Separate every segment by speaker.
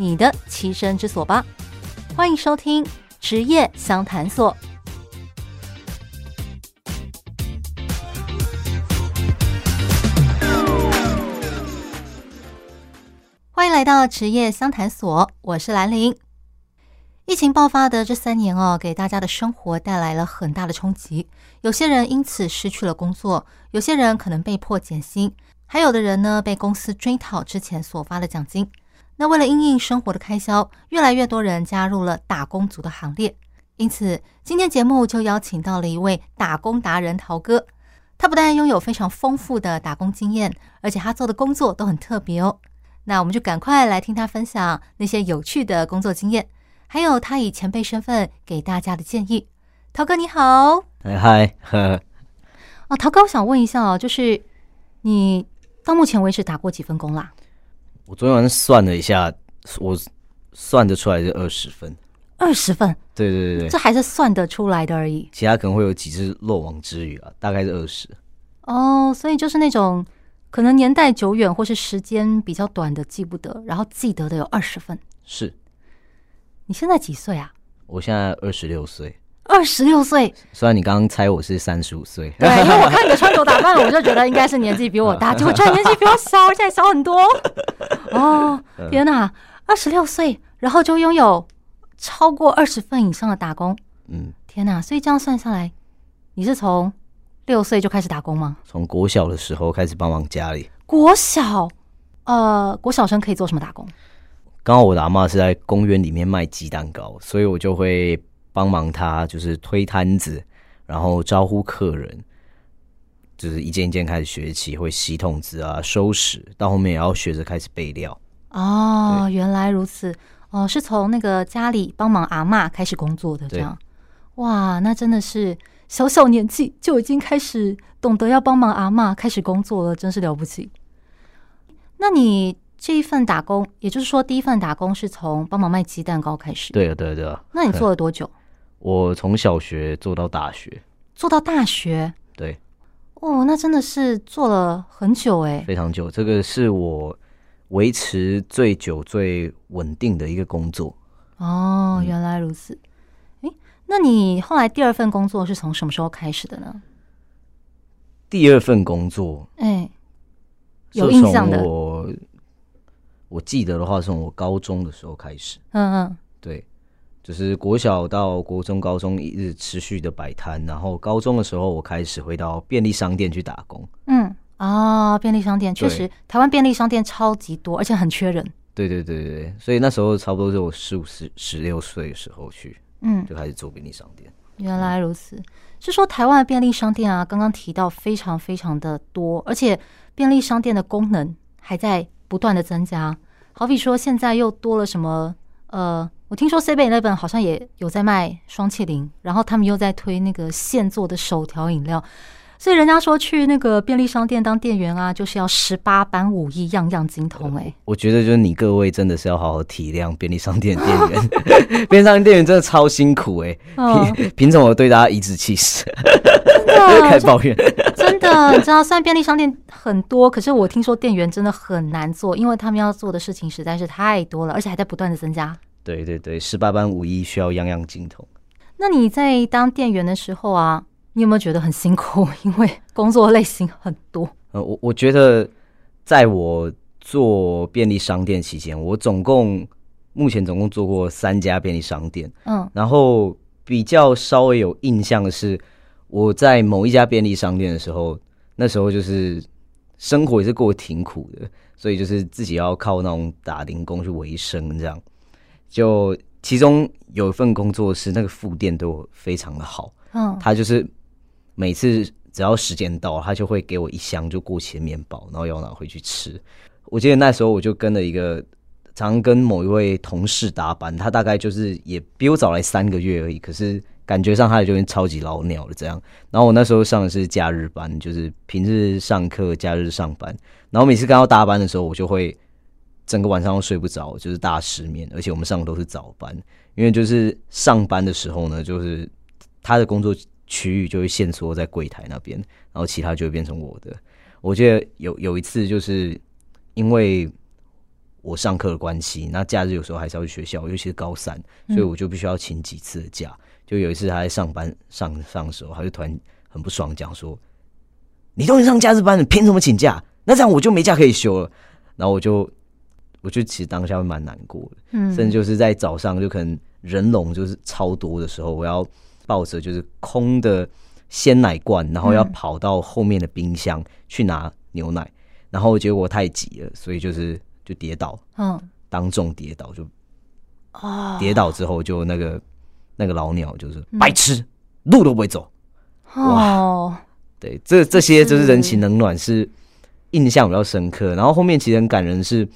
Speaker 1: 你的栖身之所吧！欢迎收听职业相谈所。欢迎来到职业相谈所，我是兰陵。疫情爆发的这三年哦，给大家的生活带来了很大的冲击。有些人因此失去了工作，有些人可能被迫减薪，还有的人呢，被公司追讨之前所发的奖金。那为了因应生活的开销，越来越多人加入了打工族的行列。因此，今天节目就邀请到了一位打工达人陶哥。他不但拥有非常丰富的打工经验，而且他做的工作都很特别哦。那我们就赶快来听他分享那些有趣的工作经验。还有他以前辈身份给大家的建议，陶哥你好，
Speaker 2: 哎嗨呵，
Speaker 1: 哦，陶哥，我想问一下哦，就是你到目前为止打过几份工啦？
Speaker 2: 我昨天晚上算了一下，我算得出来是二十分，
Speaker 1: 二十份，
Speaker 2: 对对对对，
Speaker 1: 这还是算得出来的而已，
Speaker 2: 其他可能会有几只漏网之鱼啊，大概是二十。
Speaker 1: 哦，所以就是那种可能年代久远或是时间比较短的记不得，然后记得的有二十份，
Speaker 2: 是。
Speaker 1: 你现在几岁啊？
Speaker 2: 我现在二十六岁。
Speaker 1: 二十六岁，
Speaker 2: 虽然你刚刚猜我是三十五岁，
Speaker 1: 对，因为我 看你的穿着打扮，我就觉得应该是年纪比我大，结果居然年纪比我小，而且还小很多。哦，天哪，二十六岁，然后就拥有超过二十份以上的打工。
Speaker 2: 嗯，
Speaker 1: 天哪，所以这样算下来，你是从六岁就开始打工吗？
Speaker 2: 从国小的时候开始帮忙家里。
Speaker 1: 国小，呃，国小生可以做什么打工？
Speaker 2: 刚好我的阿妈是在公园里面卖鸡蛋糕，所以我就会帮忙他，就是推摊子，然后招呼客人，就是一件一件开始学起，会洗桶子啊、收拾，到后面也要学着开始备料。
Speaker 1: 哦，原来如此，哦，是从那个家里帮忙阿妈开始工作的，这样，哇，那真的是小小年纪就已经开始懂得要帮忙阿妈开始工作了，真是了不起。那你？这一份打工，也就是说，第一份打工是从帮忙卖鸡蛋糕开始。
Speaker 2: 对啊，对啊，对啊。
Speaker 1: 那你做了多久？
Speaker 2: 我从小学做到大学。
Speaker 1: 做到大学？
Speaker 2: 对。
Speaker 1: 哦，那真的是做了很久哎。
Speaker 2: 非常久，这个是我维持最久、最稳定的一个工作。
Speaker 1: 哦，原来如此。哎、嗯，那你后来第二份工作是从什么时候开始的呢？
Speaker 2: 第二份工作，
Speaker 1: 哎，有印象的。
Speaker 2: 我我记得的话，从我高中的时候开始，
Speaker 1: 嗯嗯，
Speaker 2: 对，就是国小到国中、高中一直持续的摆摊，然后高中的时候，我开始回到便利商店去打工。
Speaker 1: 嗯啊，便利商店确实，台湾便利商店超级多，而且很缺人。
Speaker 2: 对对对对，所以那时候差不多是我十五、十十六岁的时候去，嗯，就开始做便利商店。
Speaker 1: 原来如此，是说台湾的便利商店啊，刚刚提到非常非常的多，而且便利商店的功能还在。不断的增加，好比说现在又多了什么？呃，我听说7-11好像也有在卖双淇淋，然后他们又在推那个现做的手调饮料，所以人家说去那个便利商店当店员啊，就是要十八般武艺，样样精通，欸。哎，
Speaker 2: 我觉得就是你各位真的是要好好体谅便利商店店员，便利商店店员真的超辛苦哎，欸，凭凭什么对大家颐指气使？开始抱怨。
Speaker 1: 真的，你知道，虽然便利商店很多，可是我听说店员真的很难做，因为他们要做的事情实在是太多了，而且还在不断的增加。
Speaker 2: 对对对，十八般武艺需要样样精通。
Speaker 1: 那你在当店员的时候啊，你有没有觉得很辛苦？因为工作类型很多。
Speaker 2: 呃，我我觉得，在我做便利商店期间，我总共目前总共做过三家便利商店。嗯，然后比较稍微有印象的是。我在某一家便利商店的时候，那时候就是生活也是过得挺苦的，所以就是自己要靠那种打零工去维生，这样。就其中有一份工作是那个副店对我非常的好，嗯，他就是每次只要时间到，他就会给我一箱就过期的面包，然后要拿回去吃。我记得那时候我就跟了一个常跟某一位同事搭班，他大概就是也比我早来三个月而已，可是感觉上他就已经超级老鸟了这样。然后我那时候上的是假日班，就是平日上课，假日上班。然后每次刚要搭班的时候，我就会整个晚上都睡不着，就是大失眠。而且我们上的都是早班，因为就是上班的时候呢，就是他的工作区域就会限缩在柜台那边，然后其他就会变成我的。我记得有有一次就是因为我上课的关系，那假日有时候还是要去学校，尤其是高三，所以我就必须要请几次的假。就有一次他在上班上上的时候，他就突然很不爽，讲说：“你都已经上假日班了，凭什么请假？那这样我就没假可以休了。”然后我就我就其实当下会蛮难过的，嗯，甚至就是在早上就可能人龙就是超多的时候，我要抱着就是空的鲜奶罐，然后要跑到后面的冰箱去拿牛奶，然后结果太急了，所以就是。就跌倒，嗯，当众跌倒就，哦，跌倒之后就那个那个老鸟就是白痴，路都不会走，哇，对，这这些就是人情冷暖是印象比较深刻。然后后面其实很感人，是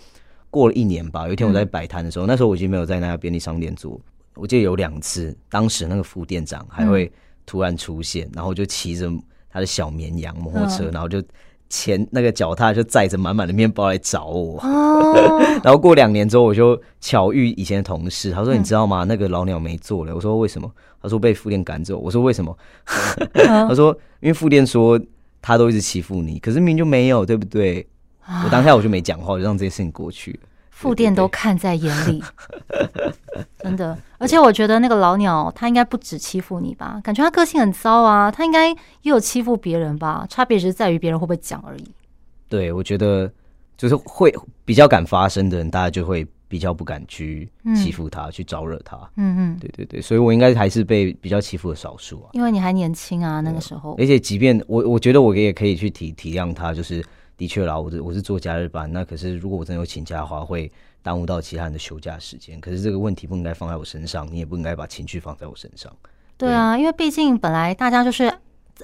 Speaker 2: 过了一年吧，有一天我在摆摊的时候，那时候我已经没有在那家便利商店做，我记得有两次，当时那个副店长还会突然出现，然后就骑着他的小绵羊摩托车，然后就。前那个脚踏就载着满满的面包来找我，oh. 然后过两年之后，我就巧遇以前的同事，他说：“你知道吗？那个老鸟没做了。”我说：“为什么？”他说：“被副店赶走。”我说：“为什么？” oh. 他说：“因为副店说他都一直欺负你，可是明明就没有，对不对？” Oh. 我当下我就没讲话，我就让这件事情过去了。
Speaker 1: 副店都看在眼里，真的。而且我觉得那个老鸟他应该不止欺负你吧？感觉他个性很糟啊，他应该也有欺负别人吧？差别只是在于别人会不会讲而已。
Speaker 2: 对，我觉得就是会比较敢发声的人，大家就会比较不敢去欺负他，嗯、去招惹他。嗯嗯，对对对，所以我应该还是被比较欺负的少数啊。
Speaker 1: 因为你还年轻啊，那个时候。
Speaker 2: 而且即便我，我觉得我也可以去体体谅他，就是。的确啦，我是我是做假日班，那可是如果我真的有请假的话，会耽误到其他人的休假时间。可是这个问题不应该放在我身上，你也不应该把情绪放在我身上。
Speaker 1: 对啊，因为毕竟本来大家就是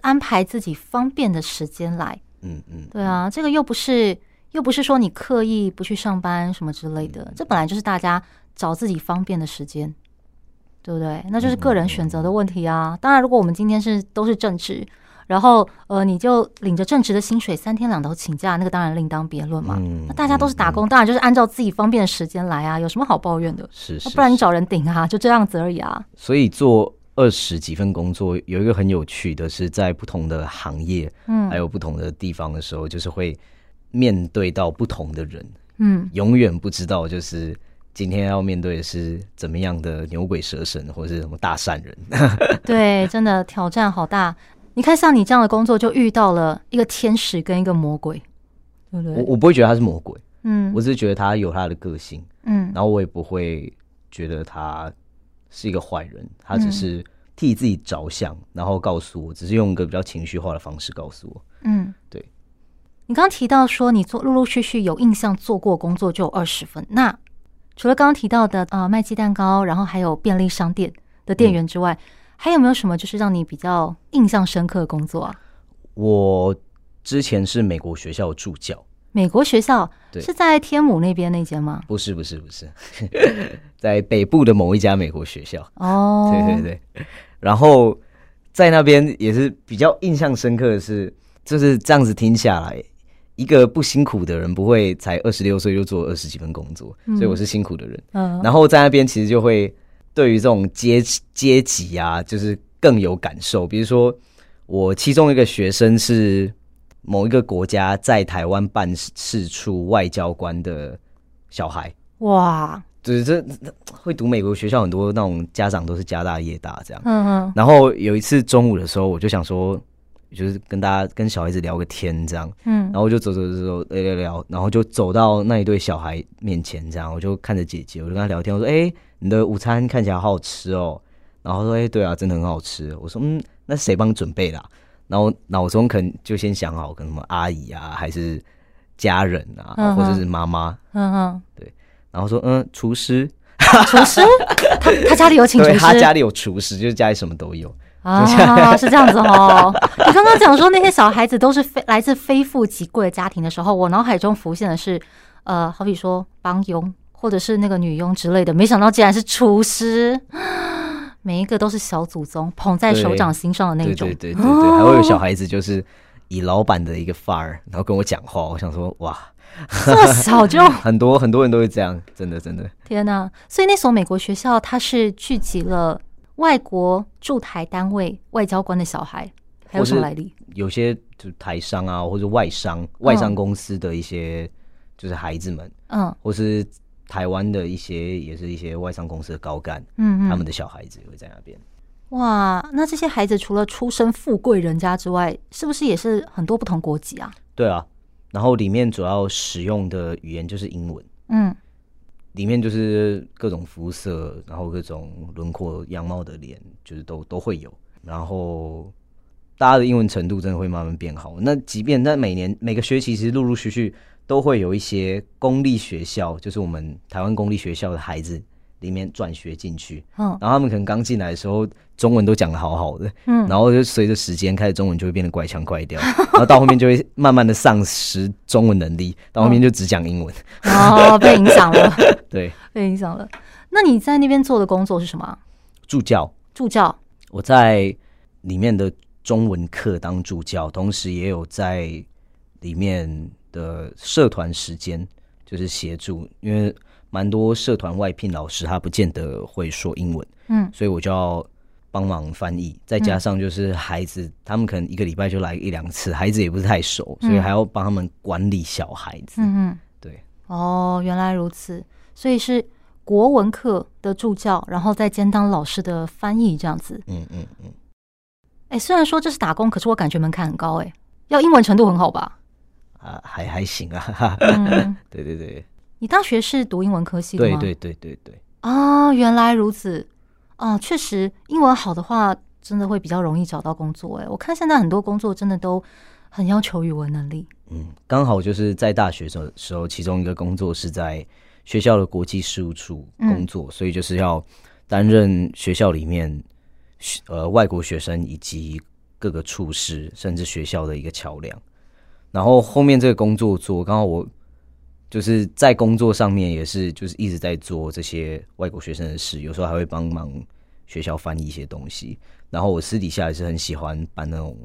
Speaker 1: 安排自己方便的时间来，嗯嗯，对啊，这个又不是又不是说你刻意不去上班什么之类的，这本来就是大家找自己方便的时间，对不对？那就是个人选择的问题啊。当然，如果我们今天是都是正职。然后，呃，你就领着正职的薪水，三天两头请假，那个当然另当别论嘛。嗯、那大家都是打工，嗯、当然就是按照自己方便的时间来啊，有什么好抱怨的？
Speaker 2: 是，是，是，
Speaker 1: 不然你找人顶啊，就这样子而已啊。
Speaker 2: 所以做二十几份工作，有一个很有趣的是，在不同的行业，嗯，还有不同的地方的时候，就是会面对到不同的人，嗯，永远不知道就是今天要面对的是怎么样的牛鬼蛇神，或者是什么大善人。
Speaker 1: 对，真的挑战好大。你看，像你这样的工作，就遇到了一个天使跟一个魔鬼，对不对？
Speaker 2: 我我不会觉得他是魔鬼，嗯，我只是觉得他有他的个性，嗯，然后我也不会觉得他是一个坏人，他只是替自己着想，然后告诉我，只是用一个比较情绪化的方式告诉我，嗯，对。
Speaker 1: 你刚刚提到说，你做陆陆续续有印象做过工作就有二十分，那除了刚刚提到的呃卖鸡蛋糕，然后还有便利商店的店员之外，嗯还有没有什么就是让你比较印象深刻的工作啊？
Speaker 2: 我之前是美国学校助教。
Speaker 1: 美国学校是在天母那边那间吗？
Speaker 2: 不是，不是，不是，在北部的某一家美国学校。哦，对对对。然后在那边也是比较印象深刻的是，就是这样子听下来，一个不辛苦的人不会才二十六岁就做二十几份工作，嗯、所以我是辛苦的人。嗯，然后在那边其实就会。对于这种阶阶级啊，就是更有感受。比如说，我其中一个学生是某一个国家在台湾办事处外交官的小孩，哇，就是这会读美国学校，很多那种家长都是家大业大这样。嗯嗯。然后有一次中午的时候，我就想说，就是跟大家跟小孩子聊个天这样。嗯。然后我就走走走走聊聊聊，然后就走到那一对小孩面前，这样我就看着姐姐，我就跟她聊天，我说：“哎。”你的午餐看起来好好吃哦，然后说：“哎，对啊，真的很好吃。”我说：“嗯，那谁帮你准备的啊？”然后脑中可能就先想好，跟什么阿姨啊，还是家人啊，嗯、或者是妈妈。嗯嗯，对。然后说：“嗯，厨师，
Speaker 1: 厨师，他他家里有请 厨师，
Speaker 2: 他家里有厨师，就是家里什么都有
Speaker 1: 啊，是这样子哦。你刚刚讲说那些小孩子都是非来自非富即贵的家庭的时候，我脑海中浮现的是，呃，好比说帮佣。或者是那个女佣之类的，没想到竟然是厨师，每一个都是小祖宗捧在手掌心上的那
Speaker 2: 种。对对对对对，还会有小孩子就是以老板的一个范儿，然后跟我讲话。我想说，哇，
Speaker 1: 这么小就
Speaker 2: 很多很多人都会这样，真的真的。
Speaker 1: 天哪！所以那所美国学校，它是聚集了外国驻台单位外交官的小孩，还有什么来历？
Speaker 2: 有些就台商啊，或者外商、外商公司的一些就是孩子们，嗯，或是。台湾的一些也是一些外商公司的高干，嗯，嗯，他们的小孩子会在那边。
Speaker 1: 哇，那这些孩子除了出身富贵人家之外，是不是也是很多不同国籍啊？
Speaker 2: 对啊，然后里面主要使用的语言就是英文，嗯，里面就是各种肤色，然后各种轮廓样貌的脸，就是都都会有。然后大家的英文程度真的会慢慢变好。那即便在每年每个学期，其实陆陆续续。都会有一些公立学校，就是我们台湾公立学校的孩子里面转学进去，嗯，然后他们可能刚进来的时候中文都讲的好好的，嗯，然后就随着时间开始中文就会变得怪腔怪调，然后到后面就会慢慢的丧失中文能力，到后面就只讲英文，
Speaker 1: 哦，被影响了，
Speaker 2: 对，
Speaker 1: 被影响了。那你在那边做的工作是什么？
Speaker 2: 助教，
Speaker 1: 助教。
Speaker 2: 我在里面的中文课当助教，同时也有在里面。的社团时间就是协助，因为蛮多社团外聘老师他不见得会说英文，嗯，所以我就要帮忙翻译，再加上就是孩子、嗯、他们可能一个礼拜就来一两次，孩子也不是太熟，所以还要帮他们管理小孩子，嗯嗯，对，
Speaker 1: 哦，原来如此，所以是国文课的助教，然后再兼当老师的翻译这样子，嗯嗯嗯，哎、欸，虽然说这是打工，可是我感觉门槛很高、欸，哎，要英文程度很好吧？
Speaker 2: 啊，还还行啊，嗯、对对对。
Speaker 1: 你大学是读英文科系的吗？
Speaker 2: 对对对对对。
Speaker 1: 啊，原来如此。啊，确实，英文好的话，真的会比较容易找到工作。哎，我看现在很多工作真的都很要求语文能力。
Speaker 2: 嗯，刚好就是在大学的时候，其中一个工作是在学校的国际事务处工作，嗯、所以就是要担任学校里面呃外国学生以及各个处室，甚至学校的一个桥梁。然后后面这个工作做，刚好我就是在工作上面也是，就是一直在做这些外国学生的事，有时候还会帮忙学校翻译一些东西。然后我私底下也是很喜欢办那种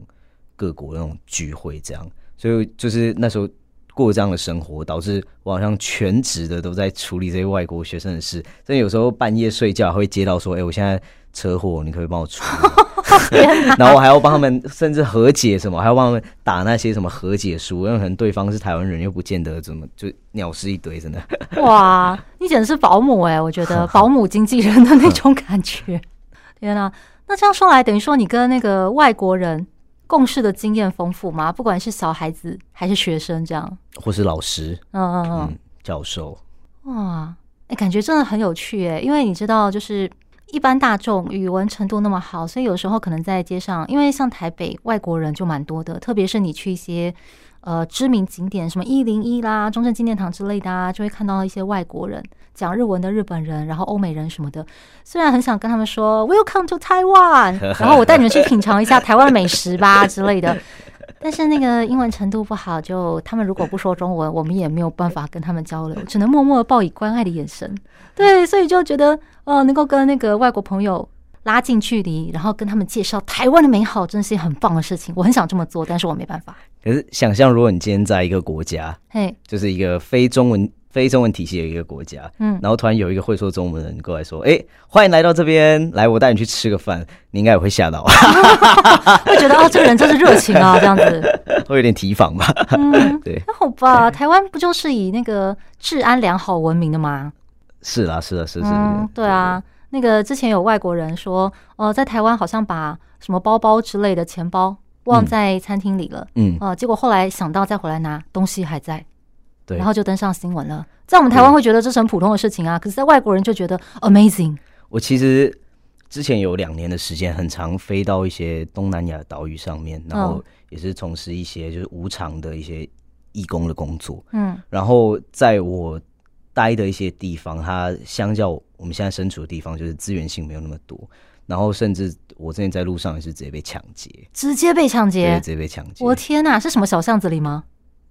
Speaker 2: 各国那种聚会，这样，所以就是那时候过这样的生活，导致我好像全职的都在处理这些外国学生的事。所以有时候半夜睡觉会接到说：“哎，我现在车祸，你可以帮我处理。” 然后我还要帮他们，甚至和解什么，还要帮他们打那些什么和解书，因为可能对方是台湾人，又不见得怎么就鸟事一堆，真的。
Speaker 1: 哇，你简直是保姆哎、欸！我觉得 保姆经纪人的那种感觉。天哪，那这样说来，等于说你跟那个外国人共事的经验丰富吗？不管是小孩子还是学生，这样，
Speaker 2: 或是老师，嗯嗯嗯，
Speaker 1: 嗯，
Speaker 2: 教授。
Speaker 1: 哇，哎，感觉真的很有趣哎，因为你知道，就是。一般大众语文程度那么好，所以有时候可能在街上，因为像台北外国人就蛮多的，特别是你去一些呃知名景点，什么一零一啦、中正纪念堂之类的啊，就会看到一些外国人讲日文的日本人，然后欧美人什么的。虽然很想跟他们说 “Welcome to Taiwan”，然后我带你们去品尝一下台湾美食吧之类的。但是那个英文程度不好，就他们如果不说中文，我们也没有办法跟他们交流，只能默默的报以关爱的眼神。对，所以就觉得哦，能够跟那个外国朋友拉近距离，然后跟他们介绍台湾的美好，真是很棒的事情。我很想这么做，但是我没办法。
Speaker 2: 可是想象，如果你今天在一个国家，嘿，就是一个非中文。非中文体系的一个国家，嗯，然后突然有一个会说中文的人过来说：“哎、欸，欢迎来到这边，来，我带你去吃个饭。”你应该也会吓到，
Speaker 1: 会觉得啊，这个人真是热情啊，这样子，
Speaker 2: 会有点提防吧？
Speaker 1: 嗯，对，那好吧，台湾不就是以那个治安良好闻名的吗？
Speaker 2: 是啦，是啦，是是，是，
Speaker 1: 嗯，对啊，那个之前有外国人说，哦、呃，在台湾好像把什么包包之类的钱包忘在餐厅里了，嗯，啊、呃，结果后来想到再回来拿，东西还在。对，然后就登上新闻了。在我们台湾会觉得这是很普通的事情啊，可是，在外国人就觉得 amazing。
Speaker 2: 我其实之前有两年的时间，很常飞到一些东南亚岛屿上面，然后也是从事一些就是无偿的一些义工的工作。嗯，然后在我待的一些地方，它相较我们现在身处的地方，就是资源性没有那么多。然后甚至我之前在路上也是直接被抢劫，
Speaker 1: 直接被抢劫，
Speaker 2: 直接被抢劫。
Speaker 1: 我天哪，是什么小巷子里吗？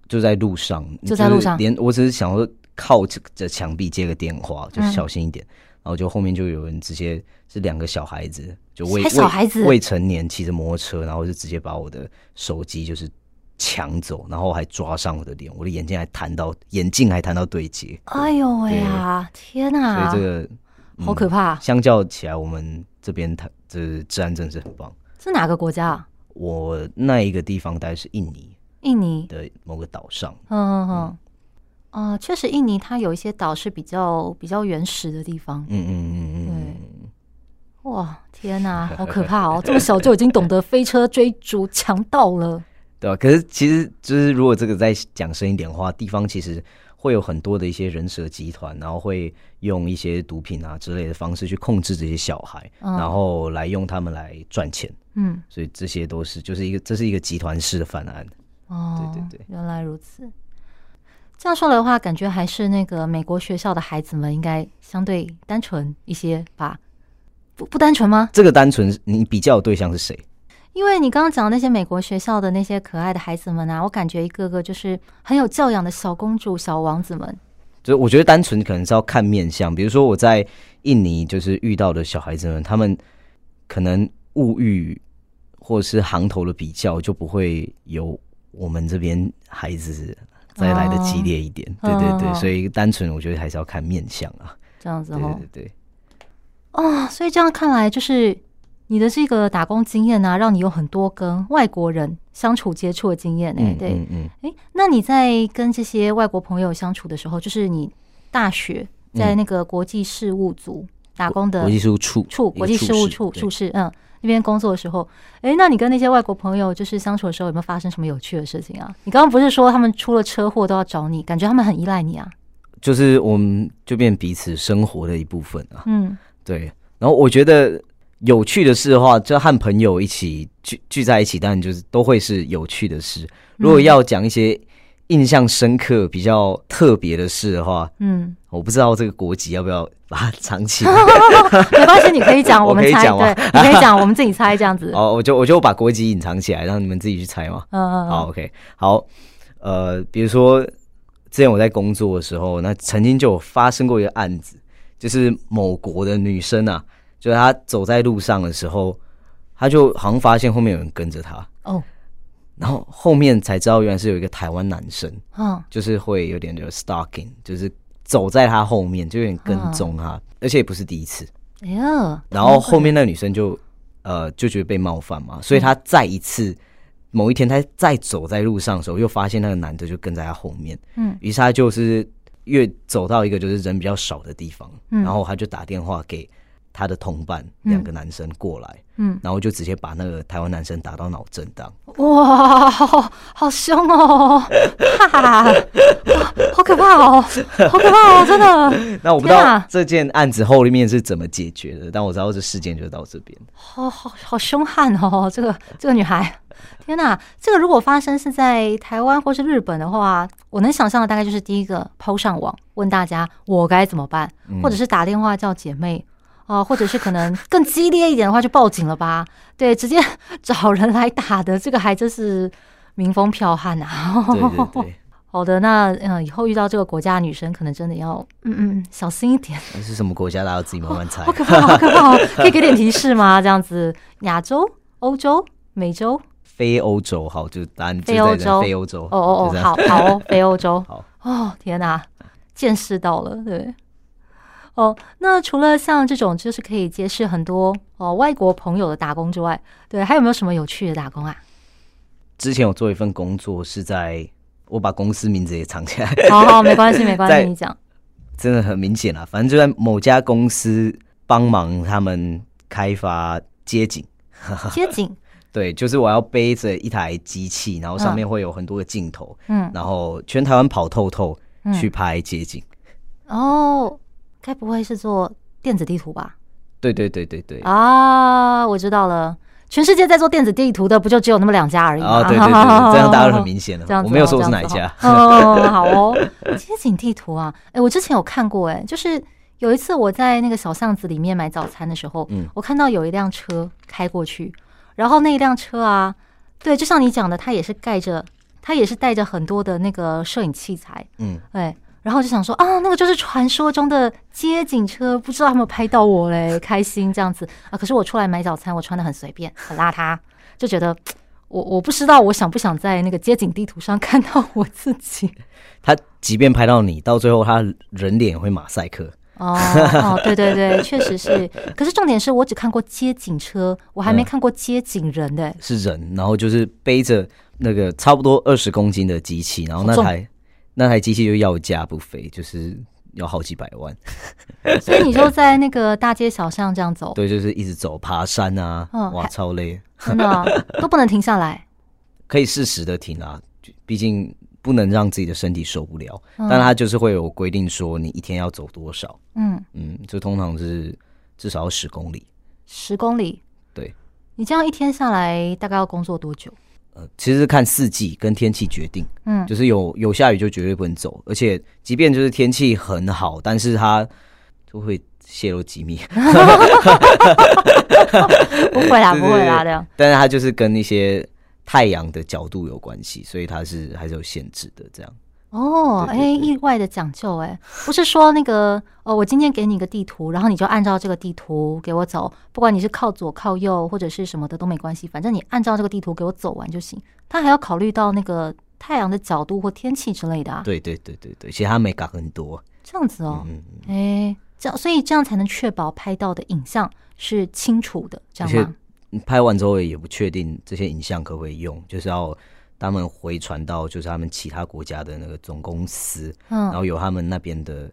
Speaker 2: 就在路上，
Speaker 1: 就在路上，
Speaker 2: 连我只是想说，靠着墙壁接个电话，就是小心一点。嗯、然后就后面就有人直接是两个小孩子，就未
Speaker 1: 小孩子
Speaker 2: 未，未成年骑着摩托车，然后就直接把我的手机就是抢走，然后还抓上我的脸，我的眼镜还弹到眼镜还弹到对接。
Speaker 1: 哎呦喂呀，天哪！
Speaker 2: 所以这个、
Speaker 1: 嗯、好可怕。
Speaker 2: 相较起来，我们这边它这治安真是很棒。
Speaker 1: 是哪个国家啊？
Speaker 2: 我那一个地方大概是印尼，
Speaker 1: 印尼
Speaker 2: 的某个岛上。
Speaker 1: 嗯嗯嗯。啊、呃，确实，印尼它有一些岛是比较比较原始的地方。
Speaker 2: 嗯嗯嗯嗯。
Speaker 1: 对。哇，天哪，好可怕哦！这么小就已经懂得飞车追逐强盗了。
Speaker 2: 对啊，可是其实就是如果这个再讲深一点的话，地方其实会有很多的一些人蛇集团，然后会用一些毒品啊之类的方式去控制这些小孩，嗯、然后来用他们来赚钱。嗯，所以这些都是就是一个这是一个集团式的犯案。
Speaker 1: 哦，对对对，原来如此。这样说来的话，感觉还是那个美国学校的孩子们应该相对单纯一些吧？不不单纯吗？
Speaker 2: 这个单纯，你比较的对象是谁？
Speaker 1: 因为你刚刚讲的那些美国学校的那些可爱的孩子们啊，我感觉一个个就是很有教养的小公主、小王子们。
Speaker 2: 就我觉得单纯可能是要看面相，比如说我在印尼就是遇到的小孩子们，他们可能物欲或者是行头的比较就不会有我们这边孩子。再来的激烈一点，哦、对对对，哦、所以单纯我觉得还是要看面相啊，
Speaker 1: 这样子哦，
Speaker 2: 对对对，
Speaker 1: 哦，所以这样看来，就是你的这个打工经验啊，让你有很多跟外国人相处接触的经验呢、欸。对，嗯嗯，哎、嗯，那你在跟这些外国朋友相处的时候，就是你大学在那个国际事务组打工的
Speaker 2: 国际事务处
Speaker 1: 处国际事务处处室，嗯。那边工作的时候，哎，那你跟那些外国朋友就是相处的时候，有没有发生什么有趣的事情啊？你刚刚不是说他们出了车祸都要找你，感觉他们很依赖你啊？
Speaker 2: 就是我们就变彼此生活的一部分啊。嗯，对。然后我觉得有趣的事的话，就和朋友一起聚聚在一起，当然就是都会是有趣的事。如果要讲一些。印象深刻、比较特别的事的话，嗯，我不知道这个国籍要不要把它藏起来。没
Speaker 1: 关系，你可以讲，我们猜。对，你可以讲，我们自己猜这样子。
Speaker 2: 哦，我就我就把国籍隐藏起来，让你们自己去猜嘛。嗯嗯。好，OK，好。呃，比如说之前我在工作的时候，那曾经就有发生过一个案子，就是某国的女生啊，就是她走在路上的时候，她就好像发现后面有人跟着她。哦。然后后面才知道，原来是有一个台湾男生，嗯，就是会有点就 stalking，就是走在他后面，就有点跟踪他，而且也不是第一次。哎呀，然后后面那个女生就呃就觉得被冒犯嘛，所以她再一次某一天，她再走在路上的时候，又发现那个男的就跟在她后面，嗯，于是她就是越走到一个就是人比较少的地方，然后她就打电话给。他的同伴两个男生过来，嗯，然后就直接把那个台湾男生打到脑震荡。
Speaker 1: 哇，好好凶哦！哈哈，好可怕哦，好可怕哦，真的。
Speaker 2: 那我不知道这件案子后面是怎么解决的，但我知道这事件就到这边。
Speaker 1: 好好好凶悍哦，这个这个女孩，天哪！这个如果发生是在台湾或是日本的话，我能想象的大概就是第一个抛上网问大家我该怎么办，或者是打电话叫姐妹。哦，或者是可能更激烈一点的话，就报警了吧？对，直接 找人来打的，这个还真是民风剽悍啊！
Speaker 2: 对对对，
Speaker 1: 好的，那嗯，以后遇到这个国家的女生，可能真的要嗯嗯小心一点。
Speaker 2: 那是什么国家？大家自己慢慢猜。
Speaker 1: 好可怕，好可怕！可以给点提示吗？这样子，亚洲、欧洲、美洲、
Speaker 2: 非欧洲，好，就答案
Speaker 1: 非欧洲，
Speaker 2: 非欧洲。
Speaker 1: 哦哦哦，好好哦，非欧洲。好哦，天哪，见识到了，对。哦，那除了像这种就是可以结识很多哦外国朋友的打工之外，对，还有没有什么有趣的打工啊？
Speaker 2: 之前我做一份工作，是在我把公司名字也藏起来。
Speaker 1: 好好，没关系，没关系，你讲。
Speaker 2: 真的很明显啊，反正就在某家公司帮忙他们开发街景。
Speaker 1: 街景？
Speaker 2: 对，就是我要背着一台机器，然后上面会有很多个镜头，嗯，然后全台湾跑透透去拍街景。
Speaker 1: 嗯、哦。该不会是做电子地图吧？
Speaker 2: 对对对对对
Speaker 1: 啊！我知道了，全世界在做电子地图的不就只有那么两家而已吗？
Speaker 2: 啊，对对对，这样大家都很明显了。这样子，我没有说是哪一家。
Speaker 1: 哦，好哦，街景地图啊！哎，我之前有看过，哎，就是有一次我在那个小巷子里面买早餐的时候，嗯，我看到有一辆车开过去，然后那一辆车啊，对，就像你讲的，它也是盖着，它也是带着很多的那个摄影器材，嗯，对。然后就想说啊，那个就是传说中的街景车，不知道有没有拍到我嘞，开心这样子啊。可是我出来买早餐，我穿的很随便，很邋遢，就觉得 我我不知道我想不想在那个街景地图上看到我自己。
Speaker 2: 他即便拍到你，到最后他人脸会马赛克。
Speaker 1: 哦哦，对对对，确实是。可是重点是我只看过街景车，我还没看过街景人的、嗯。是
Speaker 2: 人，然后就是背着那个差不多二十公斤的机器，然后那台那台机器就要价不菲，就是要好几百万。
Speaker 1: 所以你就在那个大街小巷这样走？
Speaker 2: 对，就是一直走，爬山啊，哦、哇，超累，
Speaker 1: 真的、啊、都不能停下来。
Speaker 2: 可以适时的停啊，毕竟。不能让自己的身体受不了，嗯、但它就是会有规定说你一天要走多少。嗯嗯，就通常是至少要十公里。
Speaker 1: 十公里，
Speaker 2: 对。
Speaker 1: 你这样一天下来大概要工作多久？
Speaker 2: 呃，其实是看四季跟天气决定。嗯，就是有有下雨就绝对不能走，而且即便就是天气很好，但是它就会泄露机密。
Speaker 1: 不会啦，不会啦的。
Speaker 2: 但是它就是跟那些。太阳的角度有关系，所以它是还是有限制的。这样
Speaker 1: 哦，哎、欸，意外的讲究，哎，不是说那个哦，我今天给你个地图，然后你就按照这个地图给我走，不管你是靠左靠右或者是什么的都没关系，反正你按照这个地图给我走完就行。他还要考虑到那个太阳的角度或天气之类的啊。
Speaker 2: 对对对对对，其实他没搞很多
Speaker 1: 这样子哦。哎、嗯欸，这样所以这样才能确保拍到的影像是清楚的，这样吗？
Speaker 2: 拍完之后也不确定这些影像可不可以用，就是要他们回传到就是他们其他国家的那个总公司，嗯，然后有他们那边的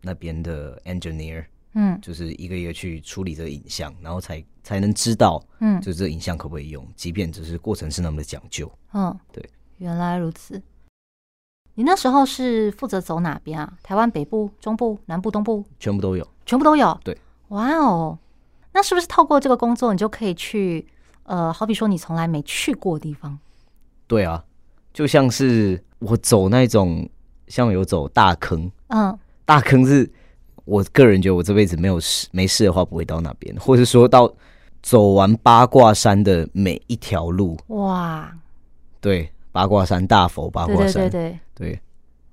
Speaker 2: 那边的 engineer，嗯，就是一个一个去处理这个影像，然后才才能知道，嗯，就是这个影像可不可以用，即便只是过程是那么的讲究，嗯，对，
Speaker 1: 原来如此。你那时候是负责走哪边啊？台湾北部、中部、南部、东部，
Speaker 2: 全部都有，
Speaker 1: 全部都有，
Speaker 2: 对，
Speaker 1: 哇哦。那是不是透过这个工作，你就可以去，呃，好比说你从来没去过的地方？
Speaker 2: 对啊，就像是我走那种，像有走大坑，嗯，大坑是我个人觉得我这辈子没有事没事的话不会到那边，或者说到走完八卦山的每一条路，哇，对，八卦山大佛八卦山，对对对对，对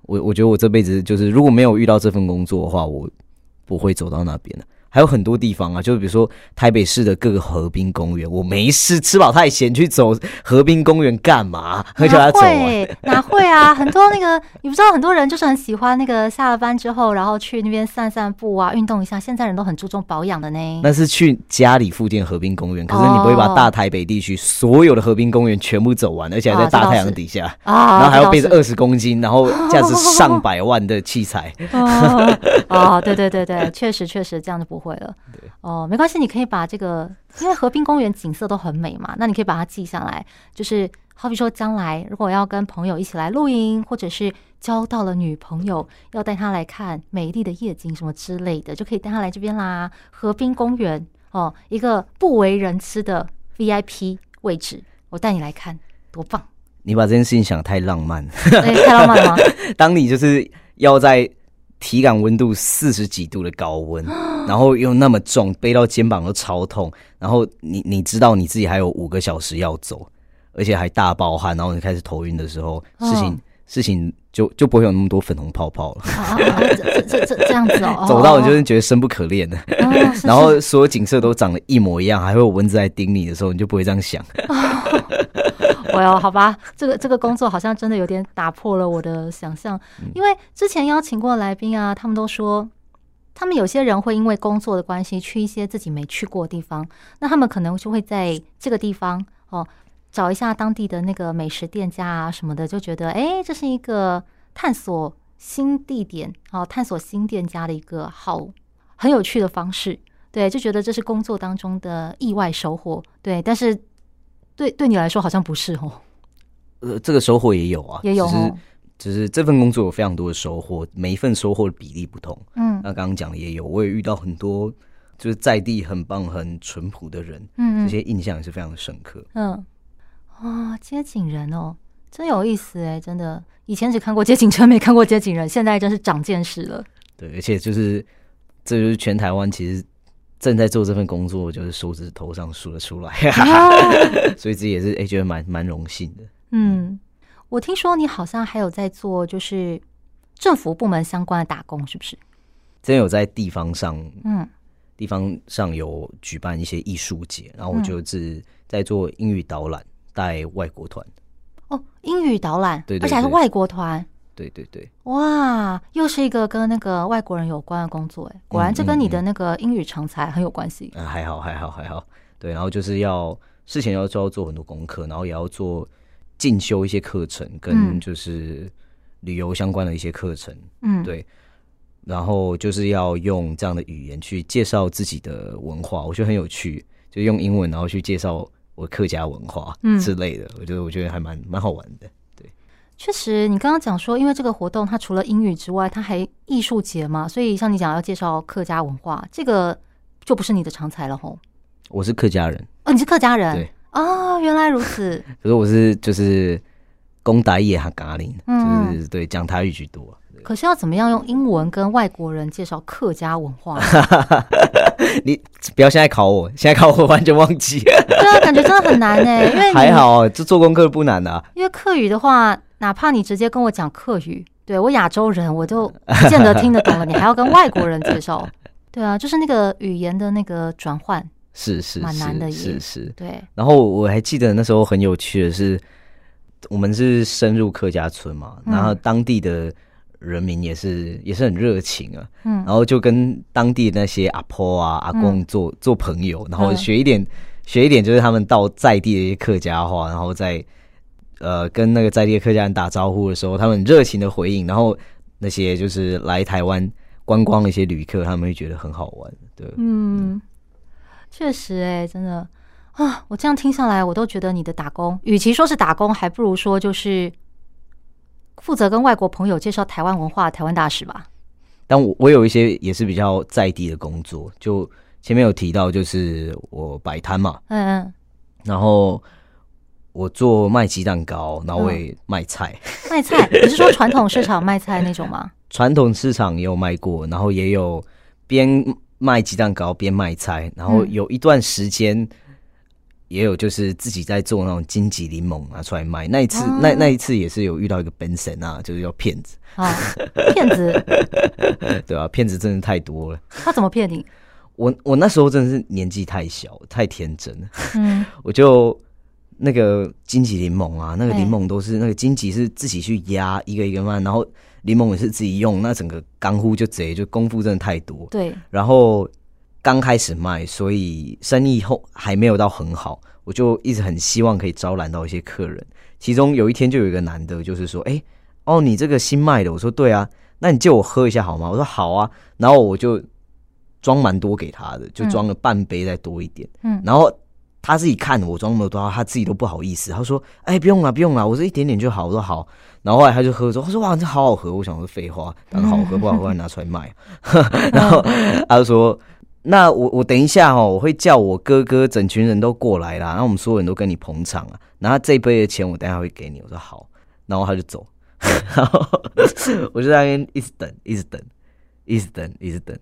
Speaker 2: 我我觉得我这辈子就是如果没有遇到这份工作的话，我不会走到那边的。还有很多地方啊，就是比如说台北市的各个河滨公园，我没事吃饱太闲去走河滨公园干嘛？
Speaker 1: 哪 会？哪会啊？很多那个你不知道，很多人就是很喜欢那个下了班之后，然后去那边散散步啊，运动一下。现在人都很注重保养的呢。
Speaker 2: 那是去家里附近河滨公园，可是你不会把大台北地区所有的河滨公园全部走完，而且还在大太阳底下啊，然后还要背着二十公斤，然后 价值上百万的器材。
Speaker 1: 哦，对对对对，确实确实这样就不。会了，对哦，没关系，你可以把这个，因为河滨公园景色都很美嘛，那你可以把它记下来。就是好比说，将来如果要跟朋友一起来露营，或者是交到了女朋友，要带她来看美丽的夜景什么之类的，就可以带她来这边啦。河滨公园哦，一个不为人知的 VIP 位置，我带你来看，多棒！
Speaker 2: 你把这件事情想得太浪漫，
Speaker 1: 太浪漫了吗？
Speaker 2: 当你就是要在。体感温度四十几度的高温，然后又那么重，背到肩膀都超痛。然后你你知道你自己还有五个小时要走，而且还大爆汗，然后你开始头晕的时候，哦、事情事情就就不会有那么多粉红泡泡了。
Speaker 1: 啊、这这这这这样子哦，
Speaker 2: 走到你就是觉得生不可恋的。哦、然后所有景色都长得一模一样，还会有蚊子来叮你的时候，你就不会这样想。哦
Speaker 1: 我哟，好吧，这个这个工作好像真的有点打破了我的想象，因为之前邀请过来宾啊，他们都说，他们有些人会因为工作的关系去一些自己没去过的地方，那他们可能就会在这个地方哦找一下当地的那个美食店家啊什么的，就觉得哎，这是一个探索新地点哦，探索新店家的一个好很有趣的方式，对，就觉得这是工作当中的意外收获，对，但是。对，对你来说好像不是哦。
Speaker 2: 呃，这个收获也有啊，
Speaker 1: 也有，
Speaker 2: 只是只是这份工作有非常多的收获，每一份收获的比例不同。嗯，那刚刚讲的也有，我也遇到很多就是在地很棒、很淳朴的人，嗯，这些印象也是非常的深刻。嗯，
Speaker 1: 啊、哦，街景人哦，真有意思哎，真的，以前只看过街景车，没看过街景人，现在真是长见识了。
Speaker 2: 对，而且就是这就是全台湾其实。正在做这份工作，就是手指头上数得出来，所以自己也是哎、欸，觉得蛮蛮荣幸的。
Speaker 1: 嗯，我听说你好像还有在做，就是政府部门相关的打工，是不是？
Speaker 2: 真有在地方上，
Speaker 1: 嗯，
Speaker 2: 地方上有举办一些艺术节，然后我就是在做英语导览，带外国团。
Speaker 1: 哦，英语
Speaker 2: 导览，对，
Speaker 1: 而且还是外国团。
Speaker 2: 对对对，
Speaker 1: 哇，又是一个跟那个外国人有关的工作，哎，果然这跟你的那个英语成才很有关系。
Speaker 2: 嗯，还好，还好，还好。对，然后就是要事前要就要做很多功课，然后也要做进修一些课程，跟就是旅游相关的一些课程。嗯，对。然后就是要用这样的语言去介绍自己的文化，我觉得很有趣，就用英文然后去介绍我客家文化之类的，我觉得我觉得还蛮蛮好玩的。对，
Speaker 1: 确实，你刚刚讲说，因为这个活动它除了英语之外，它还艺术节嘛，所以像你讲要介绍客家文化，这个就不是你的长才了吼。
Speaker 2: 我是客家人
Speaker 1: 哦，你是客家人？
Speaker 2: 对
Speaker 1: 哦，原来如此。
Speaker 2: 可是我是就是讲台语和咖喱，就是对讲台语居多。
Speaker 1: 可是要怎么样用英文跟外国人介绍客家文化？
Speaker 2: 你不要现在考我，现在考我完全忘记。对
Speaker 1: 啊，感觉真的很难呢。因为
Speaker 2: 还好，这做功课不难啊。
Speaker 1: 因为客语的话，哪怕你直接跟我讲客语，对我亚洲人，我都不见得听得懂了。你还要跟外国人介绍，对啊，就是那个语言的那个转换，
Speaker 2: 是是
Speaker 1: 蛮难的，
Speaker 2: 是是。
Speaker 1: 对。
Speaker 2: 然后我还记得那时候很有趣的是，我们是深入客家村嘛，然后当地的。人民也是也是很热情啊，嗯，然后就跟当地那些阿婆啊、阿公做、嗯、做朋友，然后学一点、嗯、学一点，就是他们到在地的一些客家话，然后在呃跟那个在地的客家人打招呼的时候，他们热情的回应，然后那些就是来台湾观光的一些旅客，他们会觉得很好玩，对，
Speaker 1: 嗯，确实哎、欸，真的啊，我这样听下来，我都觉得你的打工，与其说是打工，还不如说就是。负责跟外国朋友介绍台湾文化，台湾大使吧。
Speaker 2: 但我我有一些也是比较在地的工作，就前面有提到，就是我摆摊嘛，嗯嗯，然后我做卖鸡蛋糕，然后我也卖菜。
Speaker 1: 卖菜？你是说传统市场卖菜那种吗？
Speaker 2: 传统市场也有卖过，然后也有边卖鸡蛋糕边卖菜，然后有一段时间。也有就是自己在做那种金桔柠檬拿出来卖，那一次、啊、那那一次也是有遇到一个本神啊，就是要骗子
Speaker 1: 啊，骗子，
Speaker 2: 对啊，骗子真的太多了。
Speaker 1: 他怎么骗你？
Speaker 2: 我我那时候真的是年纪太小，太天真了。嗯，我就那个金桔柠檬啊，那个柠檬都是那个金棘是自己去压一个一个卖，然后柠檬也是自己用，那整个干乎就贼，就功夫真的太多。
Speaker 1: 对，
Speaker 2: 然后。刚开始卖，所以生意后还没有到很好，我就一直很希望可以招揽到一些客人。其中有一天就有一个男的，就是说：“哎，哦，你这个新卖的。”我说：“对啊，那你借我喝一下好吗？”我说：“好啊。”然后我就装蛮多给他的，就装了半杯再多一点。嗯，然后他自己看我装那么多，他自己都不好意思。他说：“哎，不用了，不用了，我这一点点就好。”我说：“好。”然后后来他就喝说：“他说哇，这好好喝。”我想说废话，当然好喝不好喝拿出来卖。然后他就说。那我我等一下哦，我会叫我哥哥整群人都过来啦，然后我们所有人都跟你捧场啊。然后这一杯的钱我等一下会给你。我说好，然后他就走，然后我就在那边一直等，一直等，一直等，一直等，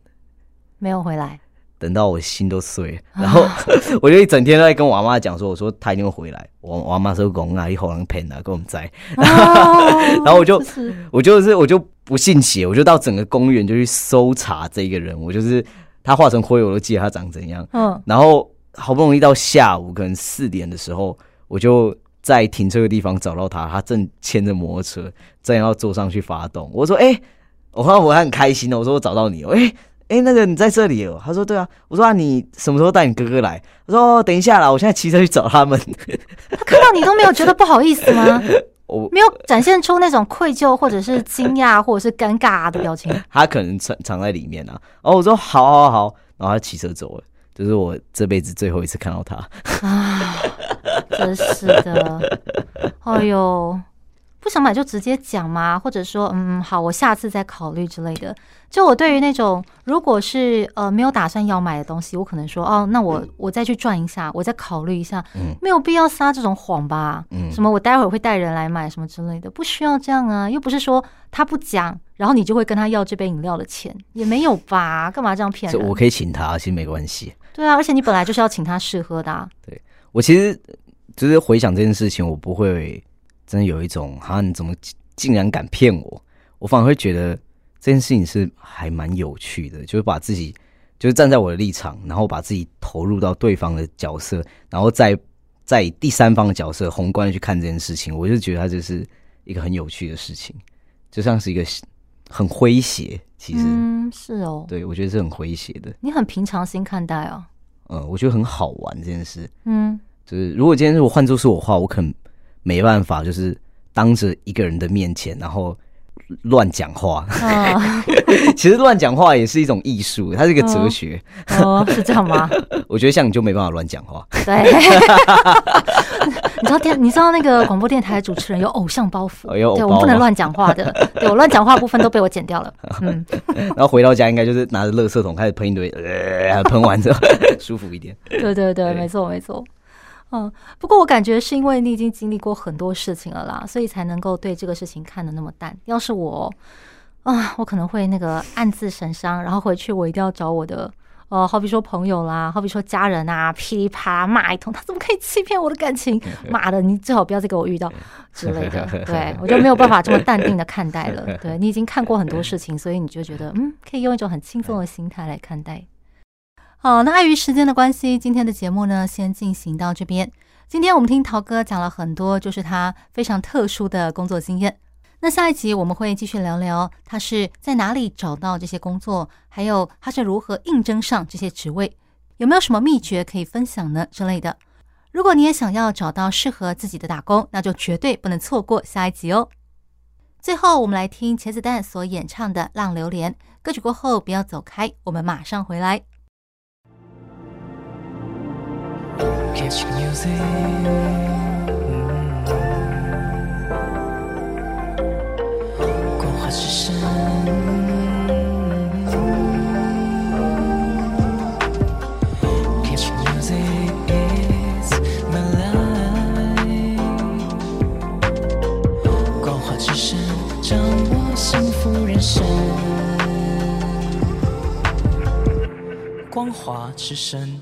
Speaker 1: 没有回来，等
Speaker 2: 到我心都碎了。然后 我就一整天都在跟我阿妈讲说，我说他一定会回来。我我阿妈说公啊，一后人骗啊，跟我们在。然后我就我就是我就不信邪，我就到整个公园就去搜查这个人，我就是。他化成灰，我都记得他长怎样。嗯，然后好不容易到下午，可能四点的时候，我就在停车的地方找到他，他正牵着摩托车，正要坐上去发动。我说：“哎、欸，我看我还很开心呢。”我说：“我找到你了。欸”哎哎，那个你在这里哦？他说：“对啊。”我说：“啊，你什么时候带你哥哥来？”他说：“哦，等一下啦，我现在骑车去找他们。”
Speaker 1: 他看到你都没有觉得不好意思吗？我没有展现出那种愧疚，或者是惊讶，或者是尴尬的表情。
Speaker 2: 他可能藏藏在里面啊。哦，我说好，好，好，然后他骑车走了。这、就是我这辈子最后一次看到他。
Speaker 1: 啊，真是的。哎呦。不想买就直接讲嘛，或者说，嗯，好，我下次再考虑之类的。就我对于那种如果是呃没有打算要买的东西，我可能说，哦，那我我再去转一下，我再考虑一下，嗯，没有必要撒这种谎吧，嗯，什么我待会儿会带人来买什么之类的，不需要这样啊，又不是说他不讲，然后你就会跟他要这杯饮料的钱，也没有吧，干嘛这样骗人？
Speaker 2: 我可以请他，其实没关系。
Speaker 1: 对啊，而且你本来就是要请他试喝的啊。
Speaker 2: 对，我其实就是回想这件事情，我不会。真的有一种，好像你怎么竟然敢骗我？我反而会觉得这件事情是还蛮有趣的，就是把自己就是站在我的立场，然后把自己投入到对方的角色，然后再在第三方的角色宏观的去看这件事情，我就觉得它就是一个很有趣的事情，就像是一个很诙谐，其实。
Speaker 1: 嗯是哦，
Speaker 2: 对我觉得是很诙谐的，
Speaker 1: 你很平常心看待啊，
Speaker 2: 嗯，我觉得很好玩这件事，
Speaker 1: 嗯，
Speaker 2: 就是如果今天如果换作是我的话，我可能没办法，就是当着一个人的面前，然后。乱讲话，哦、其实乱讲话也是一种艺术，它是一个哲学。
Speaker 1: 哦，是这样吗？
Speaker 2: 我觉得像你就没办法乱讲话。
Speaker 1: 对，你知道电，你知道那个广播电台主持人有偶像包袱，哦、对，我们不能乱讲话的。对，我乱讲话部分都被我剪掉了。嗯，
Speaker 2: 然后回到家应该就是拿着垃圾桶开始喷一堆，呃，喷完之后舒服一点。
Speaker 1: 对对对，没错没错。嗯，不过我感觉是因为你已经经历过很多事情了啦，所以才能够对这个事情看得那么淡。要是我啊，我可能会那个暗自神伤，然后回去我一定要找我的，呃，好比说朋友啦，好比说家人啊，噼里啪啦骂一通，他怎么可以欺骗我的感情？妈的，你最好不要再给我遇到 之类的。对，我就没有办法这么淡定的看待了。对，你已经看过很多事情，所以你就觉得嗯，可以用一种很轻松的心态来看待。好，那碍于时间的关系，今天的节目呢，先进行到这边。今天我们听陶哥讲了很多，就是他非常特殊的工作经验。那下一集我们会继续聊聊他是在哪里找到这些工作，还有他是如何应征上这些职位，有没有什么秘诀可以分享呢之类的。如果你也想要找到适合自己的打工，那就绝对不能错过下一集哦。最后，我们来听茄子蛋所演唱的《浪流连》歌曲过后，不要走开，我们马上回来。
Speaker 3: Catch music，光华之声。Catch music is my life，光华之声，掌握幸福人生。光华之声。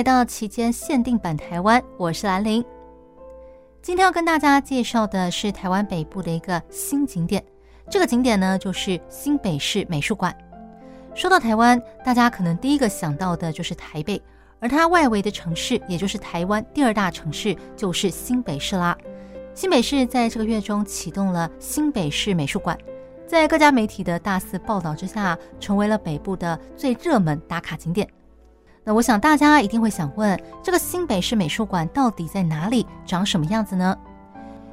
Speaker 1: 来到期间限定版台湾，我是兰陵。今天要跟大家介绍的是台湾北部的一个新景点，这个景点呢就是新北市美术馆。说到台湾，大家可能第一个想到的就是台北，而它外围的城市，也就是台湾第二大城市，就是新北市啦。新北市在这个月中启动了新北市美术馆，在各家媒体的大肆报道之下，成为了北部的最热门打卡景点。那我想大家一定会想问，这个新北市美术馆到底在哪里，长什么样子呢？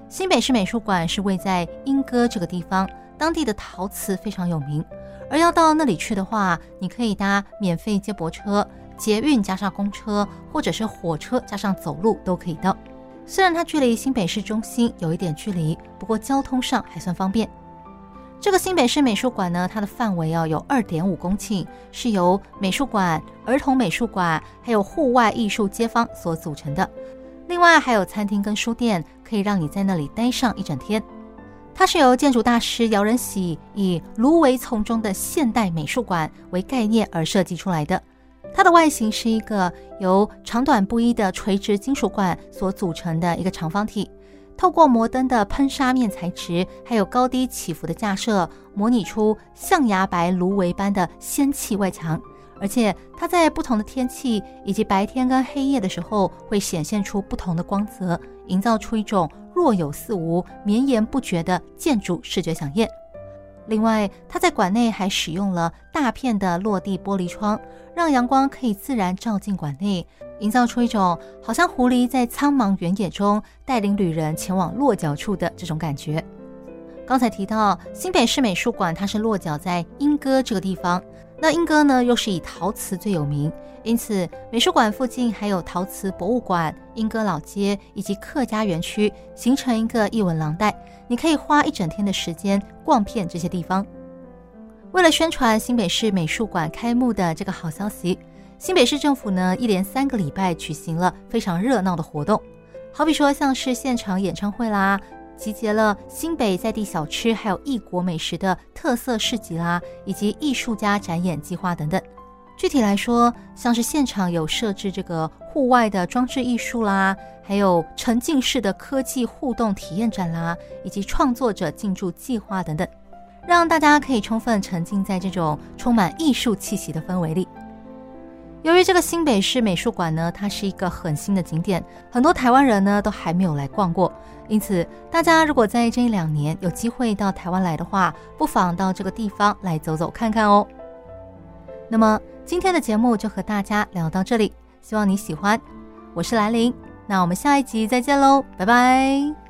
Speaker 1: 新北市美术馆是位在莺歌这个地方，当地的陶瓷非常有名。而要到那里去的话，你可以搭免费接驳车、捷运加上公车，或者是火车加上走路都可以到。虽然它距离新北市中心有一点距离，不过交通上还算方便。这个新北市美术馆呢，它的范围要有二点五公顷，是由美术馆、儿童美术馆还有户外艺术街坊所组成的。另外还有餐厅跟书店，可以让你在那里待上一整天。它是由建筑大师姚仁喜以芦苇丛中的现代美术馆为概念而设计出来的。它的外形是一个由长短不一的垂直金属管所组成的一个长方体，透过摩登的喷砂面材质，还有高低起伏的架设，模拟出象牙白芦苇般的仙气外墙。而且它在不同的天气以及白天跟黑夜的时候，会显现出不同的光泽，营造出一种若有似无、绵延不绝的建筑视觉饗宴。另外，它在馆内还使用了大片的落地玻璃窗，让阳光可以自然照进馆内，营造出一种好像狐狸在苍茫原野中带领旅人前往落脚处的这种感觉。刚才提到新北市美术馆，它是落脚在莺歌这个地方。那莺歌呢，又是以陶瓷最有名，因此美术馆附近还有陶瓷博物馆、莺歌老街以及客家园区，形成一个艺文廊带。你可以花一整天的时间逛遍这些地方。为了宣传新北市美术馆开幕的这个好消息，新北市政府呢，一连三个礼拜举行了非常热闹的活动，好比说像是现场演唱会啦。集结了新北在地小吃，还有异国美食的特色市集啦，以及艺术家展演计划等等。具体来说，像是现场有设置这个户外的装置艺术啦，还有沉浸式的科技互动体验展啦，以及创作者进驻计划等等，让大家可以充分沉浸在这种充满艺术气息的氛围里。由于这个新北市美术馆呢，它是一个很新的景点，很多台湾人呢都还没有来逛过。因此，大家如果在这一两年有机会到台湾来的话，不妨到这个地方来走走看看哦。那么今天的节目就和大家聊到这里，希望你喜欢。我是兰陵，那我们下一集再见喽，拜拜。